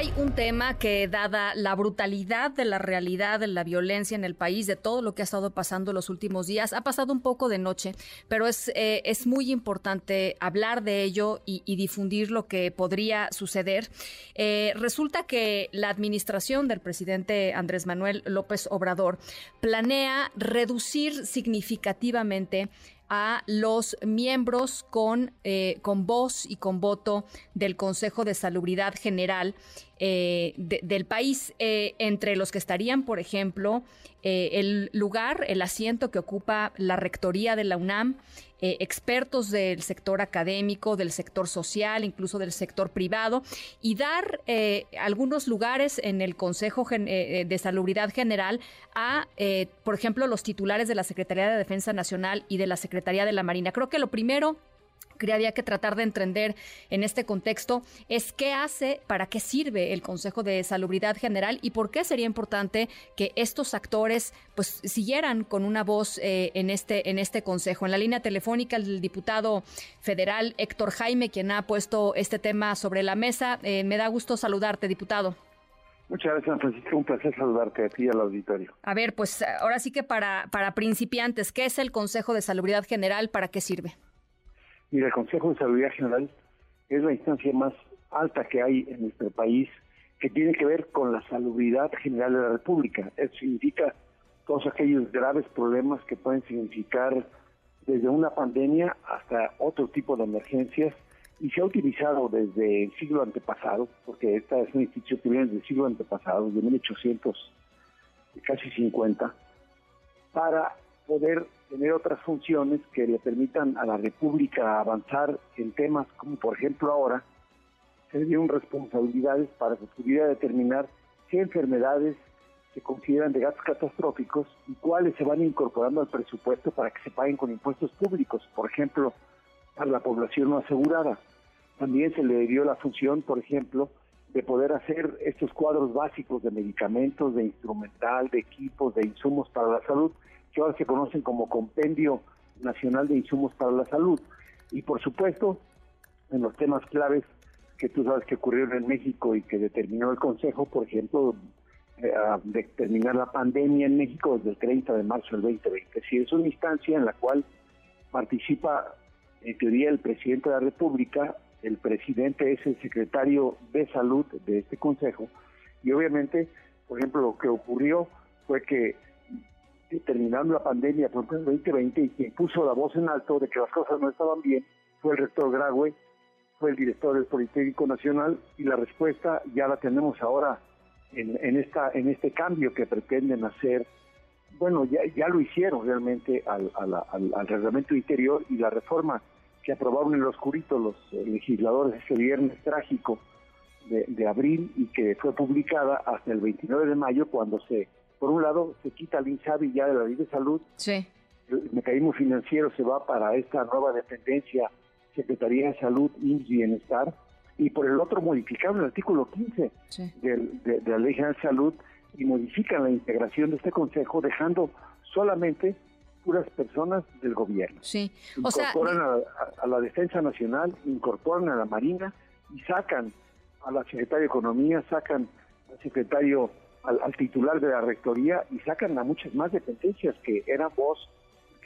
Hay un tema que, dada la brutalidad de la realidad, de la violencia en el país, de todo lo que ha estado pasando los últimos días, ha pasado un poco de noche, pero es, eh, es muy importante hablar de ello y, difundir lo que podría suceder. Eh, resulta que la administración del presidente Andrés Manuel López Obrador planea reducir significativamente a los miembros con, eh, con voz y con voto del Consejo de Salubridad General eh, del país, eh, entre los que estarían, por ejemplo, el lugar, el asiento que ocupa la Rectoría de la UNAM, eh, expertos del sector académico, del sector social, incluso del sector privado, y dar eh, algunos lugares en el Consejo eh, de Salubridad General a, por ejemplo, los titulares de la Secretaría de Defensa Nacional y de la Secretaría de la Marina. Creo que lo primero que había que tratar de entender en este contexto es qué hace, para qué sirve el Consejo de Salubridad General y por qué sería importante que estos actores pues siguieran con una voz eh, en este en este consejo. En la línea telefónica el diputado federal Héctor Jaime, quien ha puesto este tema sobre la mesa. Eh, me da gusto saludarte, diputado. Muchas gracias, Francisco. Un placer saludarte a ti y al auditorio. A ver, pues ahora sí que para, para principiantes, ¿qué es el Consejo de Salubridad General? ¿Para qué sirve? Mira, el Consejo de Salubridad General es la instancia más alta que hay en nuestro país que tiene que ver con la salubridad general de la República. Eso significa todos aquellos graves problemas que pueden significar desde una pandemia hasta otro tipo de emergencias y se ha utilizado desde el siglo antepasado, porque esta es una institución que viene del siglo antepasado, de 1800, casi 50, para poder tener otras funciones que le permitan a la República avanzar en temas como, por ejemplo, ahora se dieron responsabilidades para que pudiera determinar qué enfermedades se consideran de gastos catastróficos y cuáles se van incorporando al presupuesto para que se paguen con impuestos públicos, por ejemplo, para la población no asegurada. También se le dio la función, por ejemplo, de poder hacer estos cuadros básicos de medicamentos, de instrumental, de equipos, de insumos para la salud, que ahora se conocen como Compendio Nacional de Insumos para la Salud. Y por supuesto, en los temas claves que tú sabes que ocurrieron en México y que determinó el Consejo, por ejemplo, eh, determinar la pandemia en México desde el 30 de marzo del 2020. Si es una instancia en la cual participa en teoría el presidente de la República, el presidente es el secretario de salud de este consejo y obviamente, por ejemplo, lo que ocurrió fue que terminando la pandemia por el 2020 y quien puso la voz en alto de que las cosas no estaban bien fue el rector Graue, fue el director del Politécnico Nacional y la respuesta ya la tenemos ahora en, en, esta, en este cambio que pretenden hacer. Bueno, ya, ya lo hicieron realmente al, al, reglamento interior y la reforma que aprobaron en los oscurito los legisladores ese viernes trágico de, de abril y que fue publicada hasta el 29 de mayo cuando se por un lado, se quita el INSABI ya de la ley de salud. Sí. El mecanismo financiero se va para esta nueva dependencia, Secretaría de Salud y Bienestar. Y por el otro, modificaron el artículo 15 de, la Ley General de Salud y modifican la integración de este consejo, dejando solamente puras personas del gobierno. Sí. Incorporan a, la Defensa Nacional, incorporan a la Marina y sacan a la Secretaria de Economía, sacan al secretario al, titular de la rectoría y sacan a muchas más dependencias que eran voz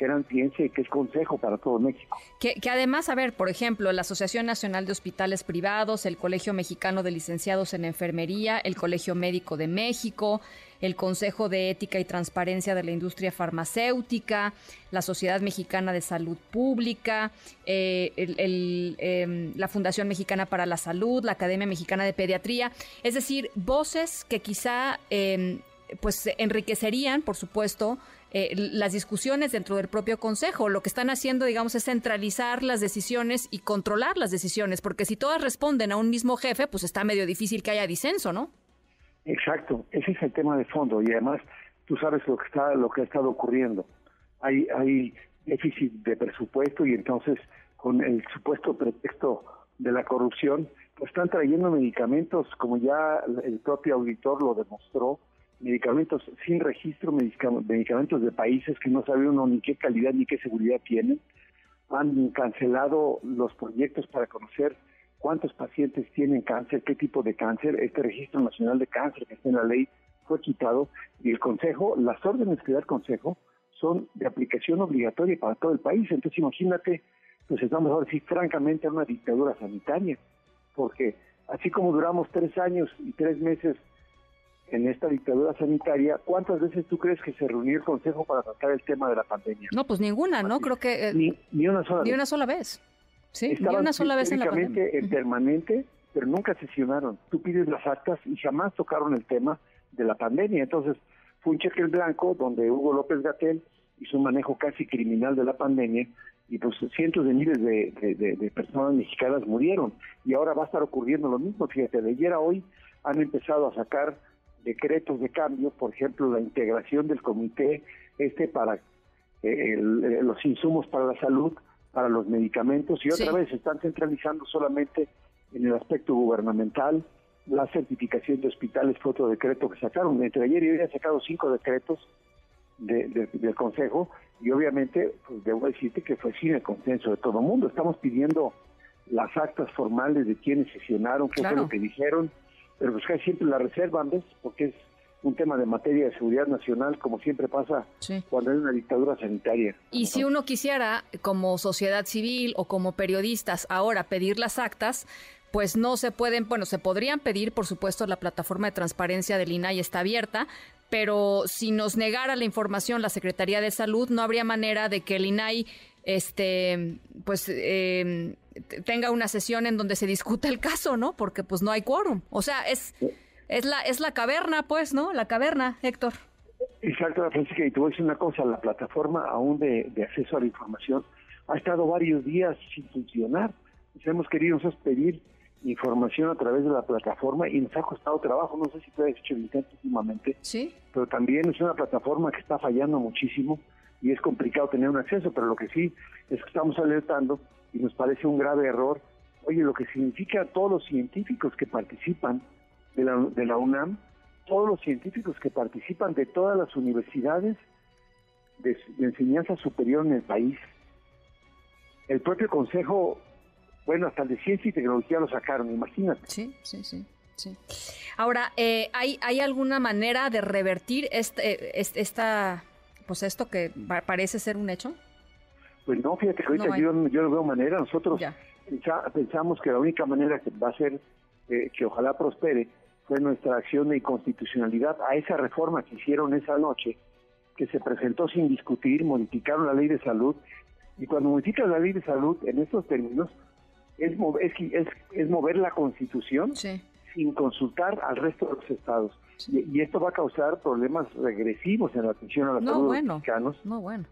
eran ciencia y que es consejo para todo México. Que, además, a ver, por ejemplo, la Asociación Nacional de Hospitales Privados, el Colegio Mexicano de Licenciados en Enfermería, el Colegio Médico de México, el Consejo de Ética y Transparencia de la Industria Farmacéutica, la Sociedad Mexicana de Salud Pública, eh, em, la Fundación Mexicana para la Salud, la Academia Mexicana de Pediatría, es decir, voces que quizá em, pues enriquecerían, por supuesto, eh, las discusiones dentro del propio Consejo. Lo que están haciendo, digamos, es centralizar las decisiones y controlar las decisiones, porque si todas responden a un mismo jefe, pues está medio difícil que haya disenso, ¿no? Exacto, ese es el tema de fondo y además tú sabes lo que está lo que ha estado ocurriendo. Hay hay déficit de presupuesto y entonces con el supuesto pretexto de la corrupción pues están trayendo medicamentos como ya el propio auditor lo demostró medicamentos sin registro, medicamentos de países que no sabe uno ni qué calidad ni qué seguridad tienen. Han cancelado los proyectos para conocer cuántos pacientes tienen cáncer, qué tipo de cáncer. Este registro nacional de cáncer que está en la ley fue quitado y el Consejo, las órdenes que da el Consejo son de aplicación obligatoria para todo el país. Entonces imagínate, pues estamos ahora sí francamente en una dictadura sanitaria, porque así como duramos tres años y tres meses en esta dictadura sanitaria, ¿cuántas veces tú crees que se reunió el Consejo para tratar el tema de la pandemia? No, pues ninguna, ¿no? Creo que... Eh, ni, una sola ni vez. una sola vez. Sí, ni una sola vez en la pandemia. en permanente, pero nunca sesionaron. Tú pides las actas y jamás tocaron el tema de la pandemia. Entonces, fue un cheque en blanco donde Hugo López Gatel hizo un manejo casi criminal de la pandemia y pues cientos de miles de, personas mexicanas murieron. Y ahora va a estar ocurriendo lo mismo. Fíjate, de ayer a hoy han empezado a sacar decretos de cambio, por ejemplo, la integración del comité este para eh, los insumos para la salud, para los medicamentos, y otra vez están centralizando solamente en el aspecto gubernamental. La certificación de hospitales fue otro decreto que sacaron. Entre ayer y hoy han sacado cinco decretos del Consejo y obviamente pues debo decirte que fue sin el consenso de todo el mundo. Estamos pidiendo las actas formales de quienes sesionaron, qué fue lo que dijeron, pero pues casi siempre la reservan, ¿ves? Porque es un tema de materia de seguridad nacional, como siempre pasa cuando hay una dictadura sanitaria. Y si uno quisiera, como sociedad civil o como periodistas, ahora pedir las actas, pues no se pueden, bueno, se podrían pedir, por supuesto, la plataforma de transparencia del INAI está abierta, pero si nos negara la información la Secretaría de Salud, no habría manera de que el INAI este pues eh, tenga una sesión en donde se discuta el caso, ¿no? Porque pues no hay quórum. O sea, es es la es la caverna, pues, ¿no? La caverna, Héctor. Exacto, Francisca, y te voy a decir una cosa, la plataforma aún de, acceso a la información ha estado varios días sin funcionar. hemos querido nosotros pedir información a través de la plataforma y nos ha costado trabajo. No sé si tú has hecho el intento últimamente, sí. pero también es una plataforma que está fallando muchísimo y es complicado tener un acceso, pero lo que sí es que estamos alertando y nos parece un grave error. Oye, lo que significa todos los científicos que participan de la, de la UNAM, todos los científicos que participan de todas las universidades de enseñanza superior en el país. El propio Consejo bueno, hasta el de ciencia y tecnología lo sacaron, imagínate. Sí, sí, sí. Sí. Ahora, eh, ¿hay, ¿hay alguna manera de revertir este, esta, pues esto que parece ser un hecho? Pues no, fíjate que ahorita yo, no veo manera. Nosotros pensamos que la única manera que va a ser eh, que ojalá prospere fue nuestra acción de inconstitucionalidad a esa reforma que hicieron esa noche, que se presentó sin discutir, modificaron la ley de salud. Y cuando modificas la ley de salud en estos términos, es, mover, es, es, mover la constitución sin consultar al resto de los estados. Y, esto va a causar problemas regresivos en la atención a la salud de los mexicanos. No, bueno.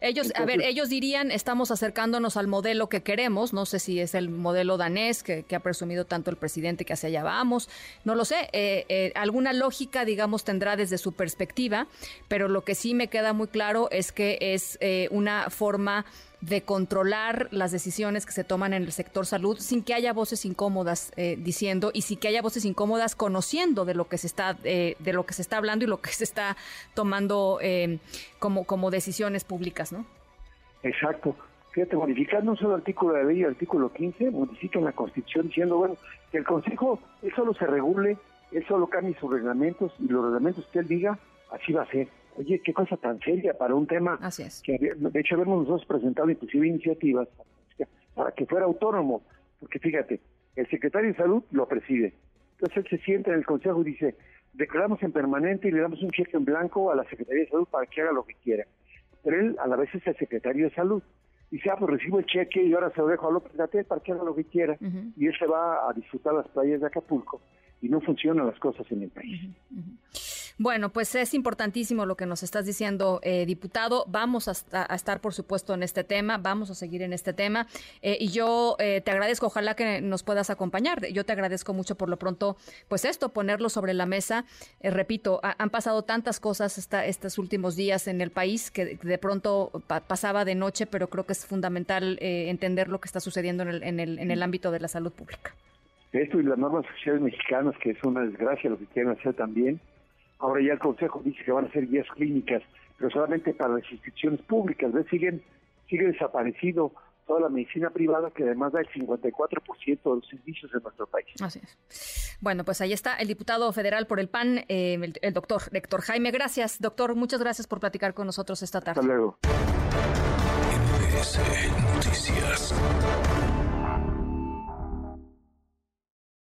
Ellos, a ver, ellos dirían, estamos acercándonos al modelo que queremos, no sé si es el modelo danés que, ha presumido tanto el presidente que hacia allá vamos, no lo sé, eh, eh, alguna lógica, digamos, tendrá desde su perspectiva, pero lo que sí me queda muy claro es que es eh, una forma de controlar las decisiones que se toman en el sector salud sin que haya voces incómodas eh, diciendo y sin que haya voces incómodas conociendo de lo que se está eh, de lo que se está hablando y lo que se está tomando eh, como como decisiones públicas, ¿no? Exacto. Fíjate, modificar no solo el artículo de ley, artículo 15, modifican la Constitución diciendo, bueno, que el Consejo, él solo se regule, él solo cambie sus reglamentos y los reglamentos que él diga, así va a ser. Oye, qué cosa tan seria para un tema Así es. que de hecho habíamos nosotros presentado inclusive iniciativas para que fuera autónomo, porque fíjate, el secretario de salud lo preside. Entonces él se sienta en el consejo y dice, declaramos en permanente y le damos un cheque en blanco a la Secretaría de Salud para que haga lo que quiera. Pero él a la vez es el secretario de salud. Dice, ah, pues recibo el cheque y ahora se lo dejo a López Gatel para que haga lo que quiera. Y él se va a disfrutar las playas de Acapulco y no funcionan las cosas en el país. Bueno, pues es importantísimo lo que nos estás diciendo, eh, diputado. Vamos a, estar, por supuesto, en este tema, vamos a seguir en este tema. Eh, y yo eh, te agradezco, ojalá que nos puedas acompañar. Yo te agradezco mucho por lo pronto, pues esto, ponerlo sobre la mesa. repito, han pasado tantas cosas esta, estos últimos días en el país que de pronto pasaba de noche, pero creo que es fundamental entender lo que está sucediendo en el, en, el, en el ámbito de la salud pública. Esto y las normas sociales mexicanas, que es una desgracia lo que quieren hacer también Ahora ya el Consejo dice que van a ser guías clínicas, pero solamente para las instituciones públicas. ¿Ves? Siguen, sigue desaparecido toda la medicina privada que además da el 54% de los servicios de nuestro país. Así es. Bueno, pues ahí está el diputado federal por el PAN, eh, el, el, doctor Héctor Jaime. Gracias, doctor. Muchas gracias por platicar con nosotros esta tarde. Hasta luego.